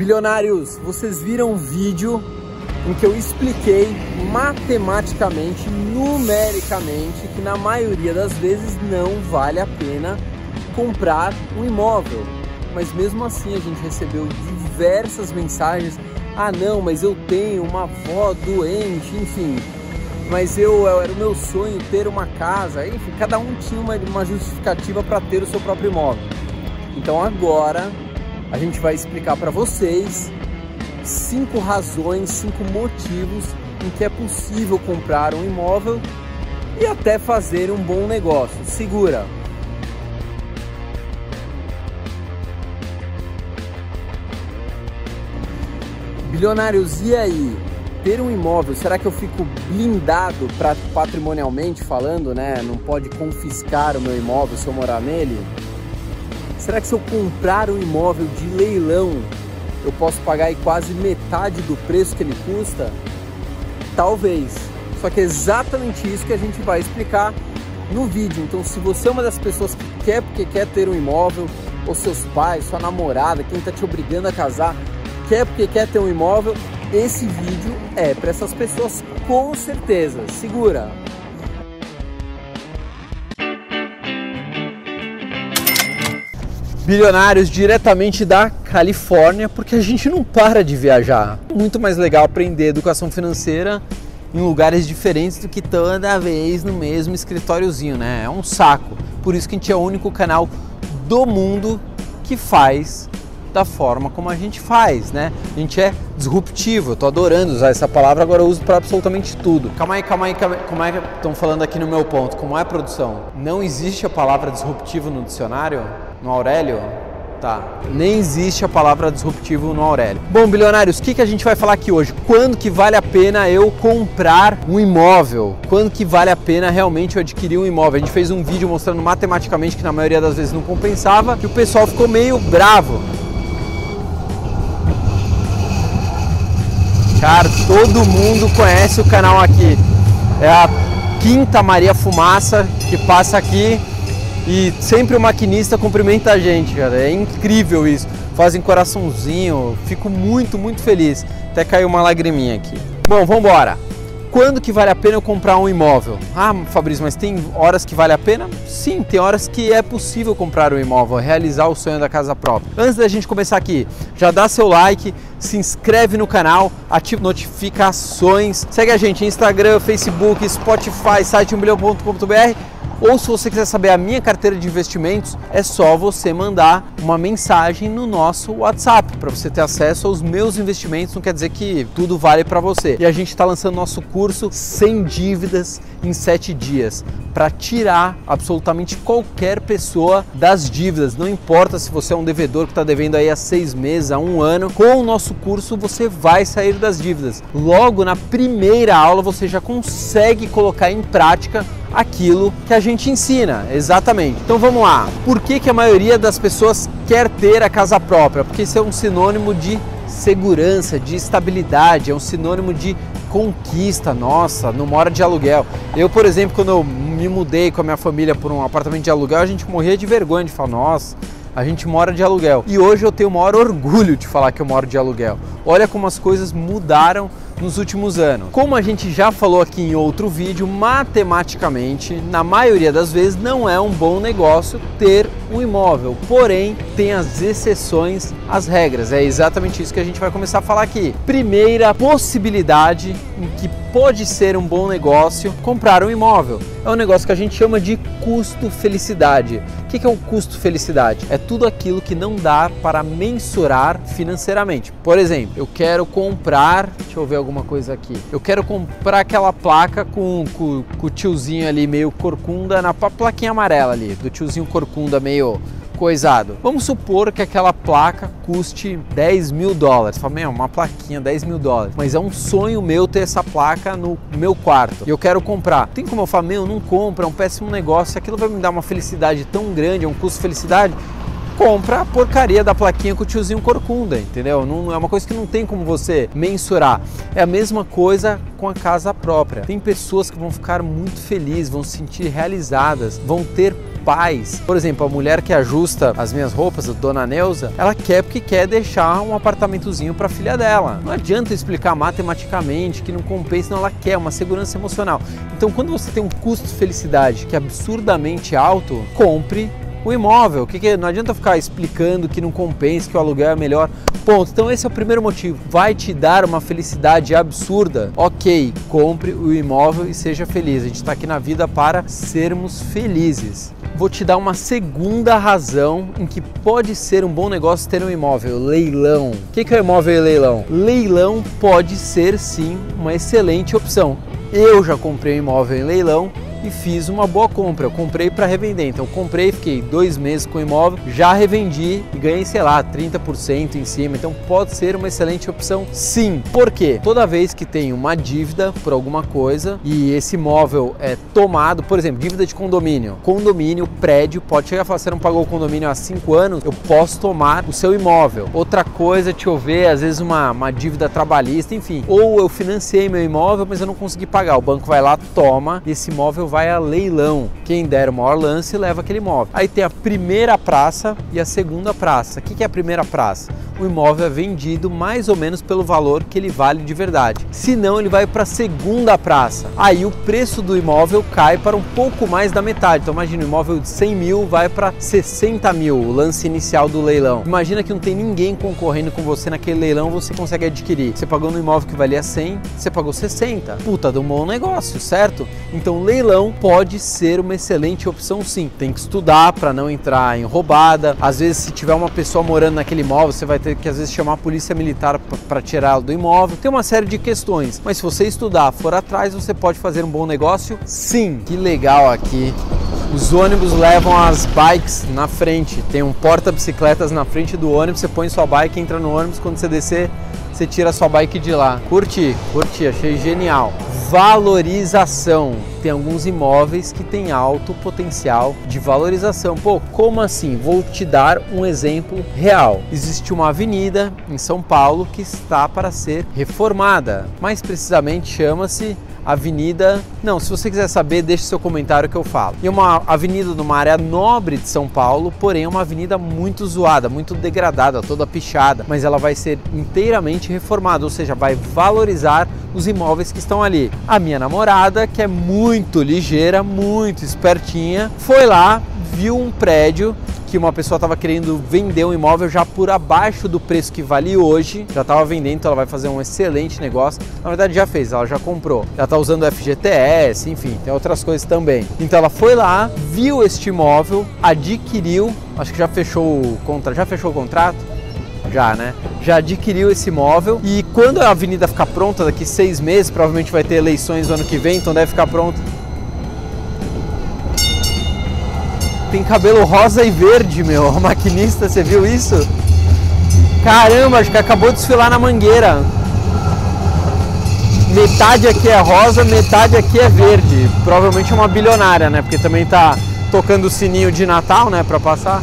Bilionários, vocês viram um vídeo em que eu expliquei matematicamente, numericamente, que na maioria das vezes não vale a pena comprar um imóvel. Mas mesmo assim a gente recebeu diversas mensagens: ah, não, mas eu tenho uma avó doente, enfim. Mas eu era o meu sonho ter uma casa, enfim, cada um tinha uma, uma justificativa para ter o seu próprio imóvel. Então agora a gente vai explicar para vocês cinco razões, cinco motivos em que é possível comprar um imóvel e até fazer um bom negócio. Segura! Bilionários, e aí? Ter um imóvel, será que eu fico blindado pra, patrimonialmente falando, né? Não pode confiscar o meu imóvel se eu morar nele? Será que se eu comprar um imóvel de leilão, eu posso pagar aí quase metade do preço que ele custa? Talvez. Só que é exatamente isso que a gente vai explicar no vídeo. Então, se você é uma das pessoas que quer porque quer ter um imóvel, ou seus pais, sua namorada, quem está te obrigando a casar, quer porque quer ter um imóvel, esse vídeo é para essas pessoas com certeza. Segura! Bilionários diretamente da Califórnia, porque a gente não para de viajar. Muito mais legal aprender educação financeira em lugares diferentes do que toda vez no mesmo escritóriozinho, né? É um saco. Por isso que a gente é o único canal do mundo que faz da forma como a gente faz, né? A gente é disruptivo, eu tô adorando usar essa palavra, agora eu uso para absolutamente tudo. Calma aí, calma aí, calma aí. como é que estão falando aqui no meu ponto? Como é produção? Não existe a palavra disruptivo no dicionário? No Aurélio? Tá. Nem existe a palavra disruptivo no Aurélio. Bom, bilionários, o que, que a gente vai falar aqui hoje? Quando que vale a pena eu comprar um imóvel? Quando que vale a pena realmente eu adquirir um imóvel? A gente fez um vídeo mostrando matematicamente que na maioria das vezes não compensava e o pessoal ficou meio bravo. Cara, todo mundo conhece o canal aqui. É a Quinta Maria Fumaça que passa aqui e sempre o maquinista cumprimenta a gente, cara. É incrível isso. Fazem coraçãozinho, fico muito, muito feliz. Até caiu uma lagriminha aqui. Bom, vamos embora. Quando que vale a pena eu comprar um imóvel? Ah, Fabrício, mas tem horas que vale a pena? Sim, tem horas que é possível comprar um imóvel, realizar o sonho da casa própria. Antes da gente começar aqui, já dá seu like, se inscreve no canal, ativa notificações, segue a gente Instagram, Facebook, Spotify, site 1bilhão.com.br ou se você quiser saber a minha carteira de investimentos, é só você mandar uma mensagem no nosso WhatsApp para você ter acesso aos meus investimentos. Não quer dizer que tudo vale para você. E a gente está lançando nosso curso sem dívidas em 7 dias para tirar absolutamente qualquer pessoa das dívidas. Não importa se você é um devedor que está devendo aí há seis meses, há um ano. Com o nosso curso você vai sair das dívidas. Logo na primeira aula você já consegue colocar em prática aquilo que a gente ensina, exatamente. Então vamos lá. Por que, que a maioria das pessoas quer ter a casa própria? Porque isso é um sinônimo de segurança, de estabilidade, é um sinônimo de conquista nossa, não mora de aluguel. Eu, por exemplo, quando eu me mudei com a minha família por um apartamento de aluguel, a gente morria de vergonha de falar, nossa, a gente mora de aluguel. E hoje eu tenho o maior orgulho de falar que eu moro de aluguel. Olha como as coisas mudaram nos últimos anos. Como a gente já falou aqui em outro vídeo, matematicamente, na maioria das vezes não é um bom negócio ter um imóvel. Porém, tem as exceções às regras. É exatamente isso que a gente vai começar a falar aqui. Primeira possibilidade em que pode ser um bom negócio comprar um imóvel. É um negócio que a gente chama de custo-felicidade. O que é o custo-felicidade? É tudo aquilo que não dá para mensurar financeiramente. Por exemplo, eu quero comprar, deixa eu ver alguma coisa aqui. Eu quero comprar aquela placa com, com, com o tiozinho ali meio corcunda na plaquinha amarela ali, do tiozinho corcunda meio coisado. Vamos supor que aquela placa custe 10 mil dólares. Fala, meu, uma plaquinha, 10 mil dólares. Mas é um sonho meu ter essa placa no meu quarto. E eu quero comprar. Tem como eu falar, meu, não compra, é um péssimo negócio. Aquilo vai me dar uma felicidade tão grande, é um custo-felicidade compra a porcaria da plaquinha com o tiozinho corcunda, entendeu? Não é uma coisa que não tem como você mensurar. É a mesma coisa com a casa própria. Tem pessoas que vão ficar muito felizes, vão se sentir realizadas, vão ter pais. Por exemplo, a mulher que ajusta as minhas roupas, a dona Neuza, ela quer porque quer deixar um apartamentozinho para a filha dela. Não adianta explicar matematicamente que não compensa, não ela quer uma segurança emocional. Então, quando você tem um custo de felicidade que é absurdamente alto, compre o imóvel. Que, que não adianta ficar explicando que não compensa, que o aluguel é melhor. Ponto. Então esse é o primeiro motivo. Vai te dar uma felicidade absurda. Ok, compre o imóvel e seja feliz. A gente está aqui na vida para sermos felizes. Vou te dar uma segunda razão em que pode ser um bom negócio ter um imóvel: leilão. O que, que é imóvel e leilão? Leilão pode ser sim uma excelente opção. Eu já comprei um imóvel em leilão e fiz uma boa compra. Eu comprei para revender, então comprei, fiquei dois meses com o imóvel, já revendi e ganhei, sei lá, 30% em cima. Então pode ser uma excelente opção, sim. Por quê? Toda vez que tem uma dívida por alguma coisa e esse imóvel é tomado, por exemplo, dívida de condomínio, condomínio, prédio, pode chegar e falar: você não pagou o condomínio há cinco anos, eu posso tomar o seu imóvel. Outra coisa, deixa eu ver, às vezes uma, uma dívida trabalhista, enfim. Ou eu financei meu imóvel, mas eu não consegui pagar. O banco vai lá, toma, esse imóvel vai a leilão. Quem der o maior lance leva aquele imóvel. Aí tem a primeira praça e a segunda praça. O que é a primeira praça? O imóvel é vendido mais ou menos pelo valor que ele vale de verdade. Se não, ele vai para a segunda praça. Aí o preço do imóvel cai para um pouco mais da metade. Então imagina, o imóvel de 100 mil vai para 60 mil, o lance inicial do leilão. Imagina que não tem ninguém concorrendo com você naquele leilão, você consegue adquirir. Você pagou no imóvel que valia 100, você pagou 60. Puta, de um bom negócio, certo? Então leilão pode ser uma excelente opção sim. Tem que estudar para não entrar em roubada. Às vezes se tiver uma pessoa morando naquele imóvel, você vai ter ter que às vezes chamar a polícia militar para tirá-lo do imóvel. Tem uma série de questões, mas se você estudar, for atrás, você pode fazer um bom negócio? Sim. Que legal aqui. Os ônibus levam as bikes na frente. Tem um porta-bicicletas na frente do ônibus. Você põe sua bike, entra no ônibus. Quando você descer, você tira sua bike de lá. Curti, curti, achei genial. Valorização. Tem alguns imóveis que têm alto potencial de valorização. Pô, como assim? Vou te dar um exemplo real. Existe uma avenida em São Paulo que está para ser reformada. Mais precisamente chama-se avenida. Não, se você quiser saber, deixe seu comentário que eu falo. E uma avenida numa área nobre de São Paulo, porém é uma avenida muito zoada, muito degradada, toda pichada, mas ela vai ser inteiramente reformada, ou seja, vai valorizar os imóveis que estão ali. A minha namorada, que é muito ligeira, muito espertinha, foi lá, viu um prédio que uma pessoa estava querendo vender um imóvel já por abaixo do preço que vale hoje, já estava vendendo, então ela vai fazer um excelente negócio. Na verdade já fez, ela já comprou. Ela está usando o FGTS, enfim, tem outras coisas também. Então ela foi lá, viu este imóvel, adquiriu, acho que já fechou o contrato, já fechou o contrato? Já, né? Já adquiriu esse imóvel e quando a avenida ficar pronta, daqui seis meses, provavelmente vai ter eleições no ano que vem, então deve ficar pronto tem cabelo rosa e verde, meu. A maquinista, você viu isso? Caramba, acho que acabou de desfilar na mangueira. Metade aqui é rosa, metade aqui é verde. Provavelmente é uma bilionária, né? Porque também tá tocando o sininho de Natal, né? Pra passar.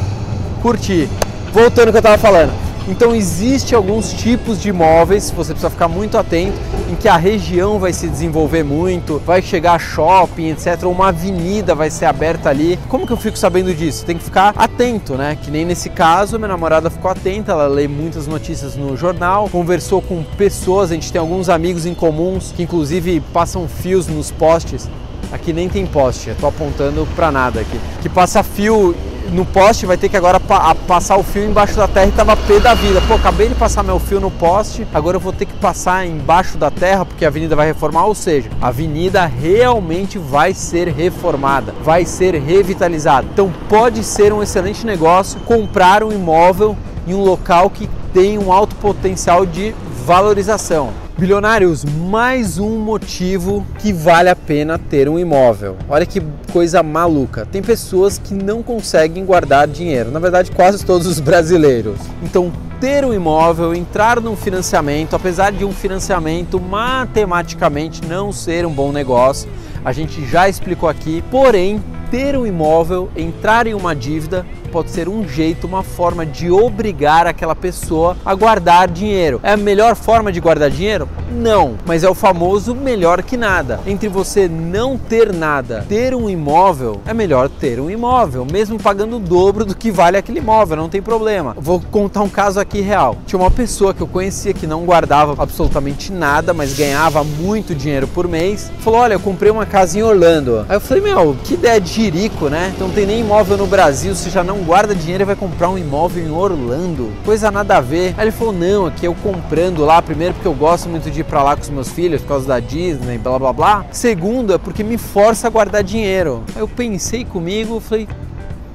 Curti. Voltando ao que eu tava falando. Então existe alguns tipos de imóveis, você precisa ficar muito atento, em que a região vai se desenvolver muito, vai chegar shopping, etc, uma avenida vai ser aberta ali. Como que eu fico sabendo disso? Tem que ficar atento, né? Que nem nesse caso, minha namorada ficou atenta, ela lê muitas notícias no jornal, conversou com pessoas, a gente tem alguns amigos em comuns que inclusive passam fios nos postes. Aqui nem tem poste, eu tô apontando para nada aqui. Que passa fio no poste, vai ter que agora pa passar o fio embaixo da terra e tava pé da vida. Pô, acabei de passar meu fio no poste, agora eu vou ter que passar embaixo da terra porque a avenida vai reformar, ou seja, a avenida realmente vai ser reformada, vai ser revitalizada. Então pode ser um excelente negócio comprar um imóvel em um local que tem um alto potencial de valorização. Bilionários, mais um motivo que vale a pena ter um imóvel. Olha que coisa maluca. Tem pessoas que não conseguem guardar dinheiro, na verdade, quase todos os brasileiros. Então, ter um imóvel, entrar num financiamento, apesar de um financiamento matematicamente não ser um bom negócio, a gente já explicou aqui, porém ter um imóvel, entrar em uma dívida, pode ser um jeito, uma forma de obrigar aquela pessoa a guardar dinheiro. É a melhor forma de guardar dinheiro? Não, mas é o famoso melhor que nada. Entre você não ter nada, ter um imóvel, é melhor ter um imóvel, mesmo pagando o dobro do que vale aquele imóvel, não tem problema. Vou contar um caso aqui real. Tinha uma pessoa que eu conhecia que não guardava absolutamente nada, mas ganhava muito dinheiro por mês. Falou: Olha, eu comprei uma casa em Orlando. Aí eu falei: Meu, que ideia de jirico, né? Então tem nem imóvel no Brasil, você já não guarda dinheiro e vai comprar um imóvel em Orlando. Coisa nada a ver. Aí ele falou: Não, aqui eu comprando lá, primeiro porque eu gosto muito de ir para lá com os meus filhos por causa da Disney, blá blá blá. Segundo, é porque me força a guardar dinheiro. Aí eu pensei comigo, falei: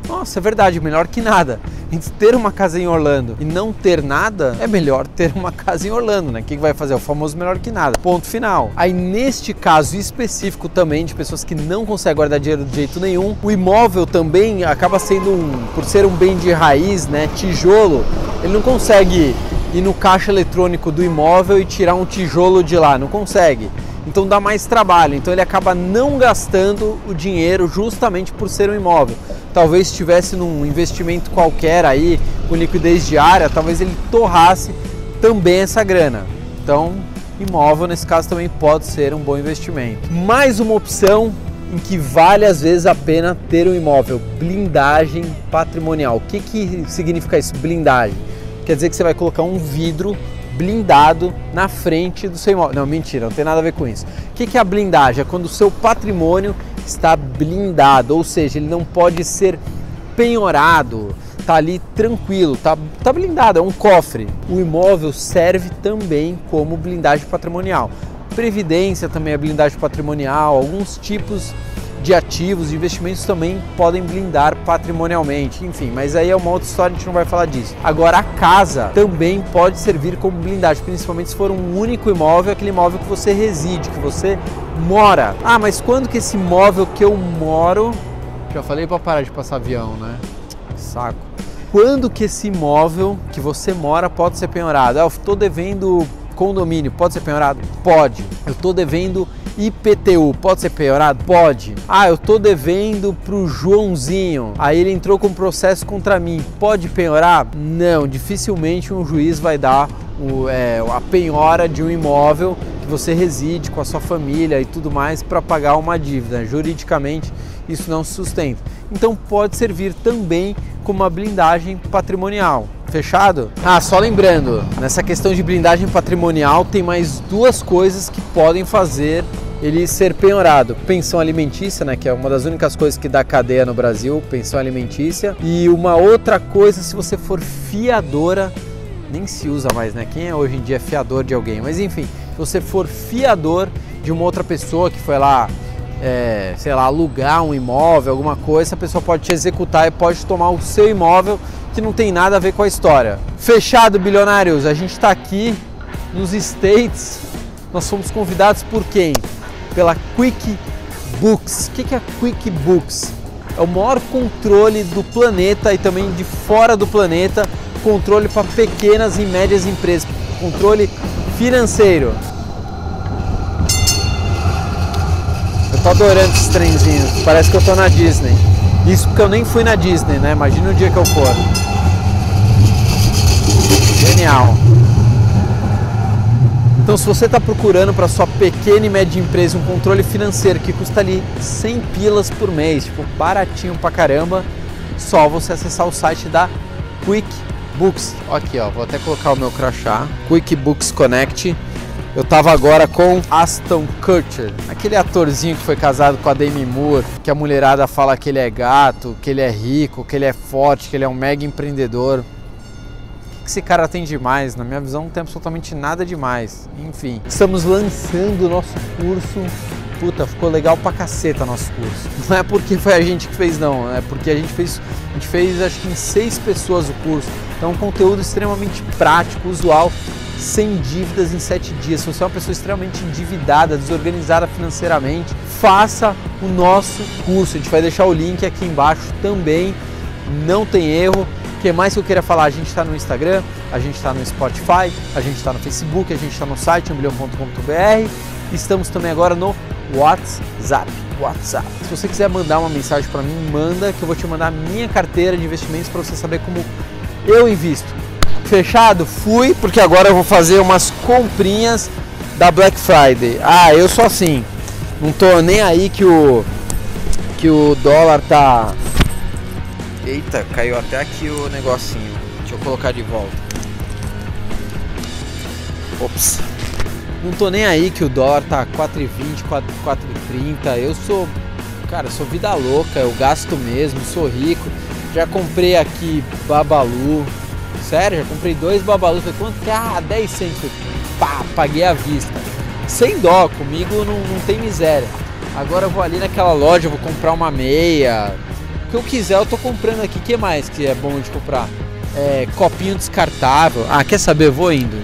nossa, é verdade, melhor que nada. Entre ter uma casa em Orlando e não ter nada, é melhor ter uma casa em Orlando, né? O que vai fazer? O famoso melhor que nada. Ponto final. Aí, neste caso específico também, de pessoas que não conseguem guardar dinheiro de jeito nenhum, o imóvel também acaba sendo um, por ser um bem de raiz, né? Tijolo, ele não consegue ir no caixa eletrônico do imóvel e tirar um tijolo de lá, não consegue então dá mais trabalho. Então ele acaba não gastando o dinheiro justamente por ser um imóvel. Talvez estivesse num investimento qualquer aí, com liquidez diária, talvez ele torrasse também essa grana. Então, imóvel nesse caso também pode ser um bom investimento. Mais uma opção em que vale às vezes a pena ter um imóvel, blindagem patrimonial. O que, que significa isso? Blindagem. Quer dizer que você vai colocar um vidro blindado na frente do seu imóvel. Não, mentira, não tem nada a ver com isso. O que é a blindagem? É quando o seu patrimônio está blindado, ou seja, ele não pode ser penhorado, está ali tranquilo, está tá blindado, é um cofre. O imóvel serve também como blindagem patrimonial. Previdência também é blindagem patrimonial, alguns tipos de ativos, de investimentos também podem blindar patrimonialmente, enfim, mas aí é uma outra história, a gente não vai falar disso. Agora, a casa também pode servir como blindagem, principalmente se for um único imóvel, aquele imóvel que você reside, que você mora. Ah, mas quando que esse imóvel que eu moro. Já falei para parar de passar avião, né? Saco. Quando que esse imóvel que você mora pode ser penhorado? Ah, eu estou devendo condomínio, pode ser penhorado? Pode. Eu estou devendo IPTU pode ser piorado? Pode. Ah, eu tô devendo pro Joãozinho. Aí ele entrou com processo contra mim. Pode penhorar? Não, dificilmente um juiz vai dar o, é, a penhora de um imóvel que você reside com a sua família e tudo mais para pagar uma dívida. Juridicamente isso não se sustenta. Então pode servir também como uma blindagem patrimonial. Fechado? Ah, só lembrando, nessa questão de blindagem patrimonial tem mais duas coisas que podem fazer ele ser penhorado. Pensão alimentícia, né, que é uma das únicas coisas que dá cadeia no Brasil, pensão alimentícia. E uma outra coisa, se você for fiadora, nem se usa mais, né? Quem é hoje em dia fiador de alguém? Mas enfim, se você for fiador de uma outra pessoa que foi lá é, sei lá, alugar um imóvel, alguma coisa, essa pessoa pode te executar e pode tomar o seu imóvel que não tem nada a ver com a história. Fechado, bilionários, a gente está aqui nos States. Nós fomos convidados por quem? Pela Quick Books. O que é a Quick Books? É o maior controle do planeta e também de fora do planeta, controle para pequenas e médias empresas, controle financeiro. Eu tô adorando esses trenzinhos, parece que eu tô na Disney. Isso porque eu nem fui na Disney, né? Imagina o dia que eu for. Genial. Então, se você está procurando para sua pequena e média empresa um controle financeiro que custa ali 100 pilas por mês, tipo baratinho pra caramba, só você acessar o site da QuickBooks. Aqui, ó, vou até colocar o meu crachá, QuickBooks Connect. Eu tava agora com Aston Kutcher, aquele atorzinho que foi casado com a Demi Moore, que a mulherada fala que ele é gato, que ele é rico, que ele é forte, que ele é um mega empreendedor. Que esse cara tem demais? Na minha visão, não tem absolutamente nada demais. Enfim, estamos lançando o nosso curso. Puta, ficou legal pra caceta nosso curso. Não é porque foi a gente que fez, não. É porque a gente fez, a gente fez acho que em seis pessoas o curso. Então, um conteúdo extremamente prático, usual sem dívidas em sete dias. Se você é uma pessoa extremamente endividada, desorganizada financeiramente, faça o nosso curso. A gente vai deixar o link aqui embaixo também. Não tem erro. O que mais que eu queria falar? A gente está no Instagram, a gente está no Spotify, a gente está no Facebook, a gente está no site 1 Estamos também agora no WhatsApp. WhatsApp. Se você quiser mandar uma mensagem para mim, manda que eu vou te mandar a minha carteira de investimentos para você saber como eu invisto. Fechado? Fui, porque agora eu vou fazer umas comprinhas da Black Friday. Ah, eu sou assim. Não tô nem aí que o que o dólar tá Eita, caiu até aqui o negocinho. Deixa eu colocar de volta. Ops. Não tô nem aí que o dólar tá 4,20, 4,30. Eu sou, cara, sou vida louca, eu gasto mesmo, sou rico. Já comprei aqui Babalu. Sério, já comprei dois Babalu. Falei, quanto que é? Ah, 10 centos. Pá, paguei à vista. Sem dó, comigo não, não tem miséria. Agora eu vou ali naquela loja, vou comprar uma meia. Que eu quiser eu tô comprando aqui. O que mais que é bom de comprar? É, copinho descartável. Ah, quer saber? Vou indo.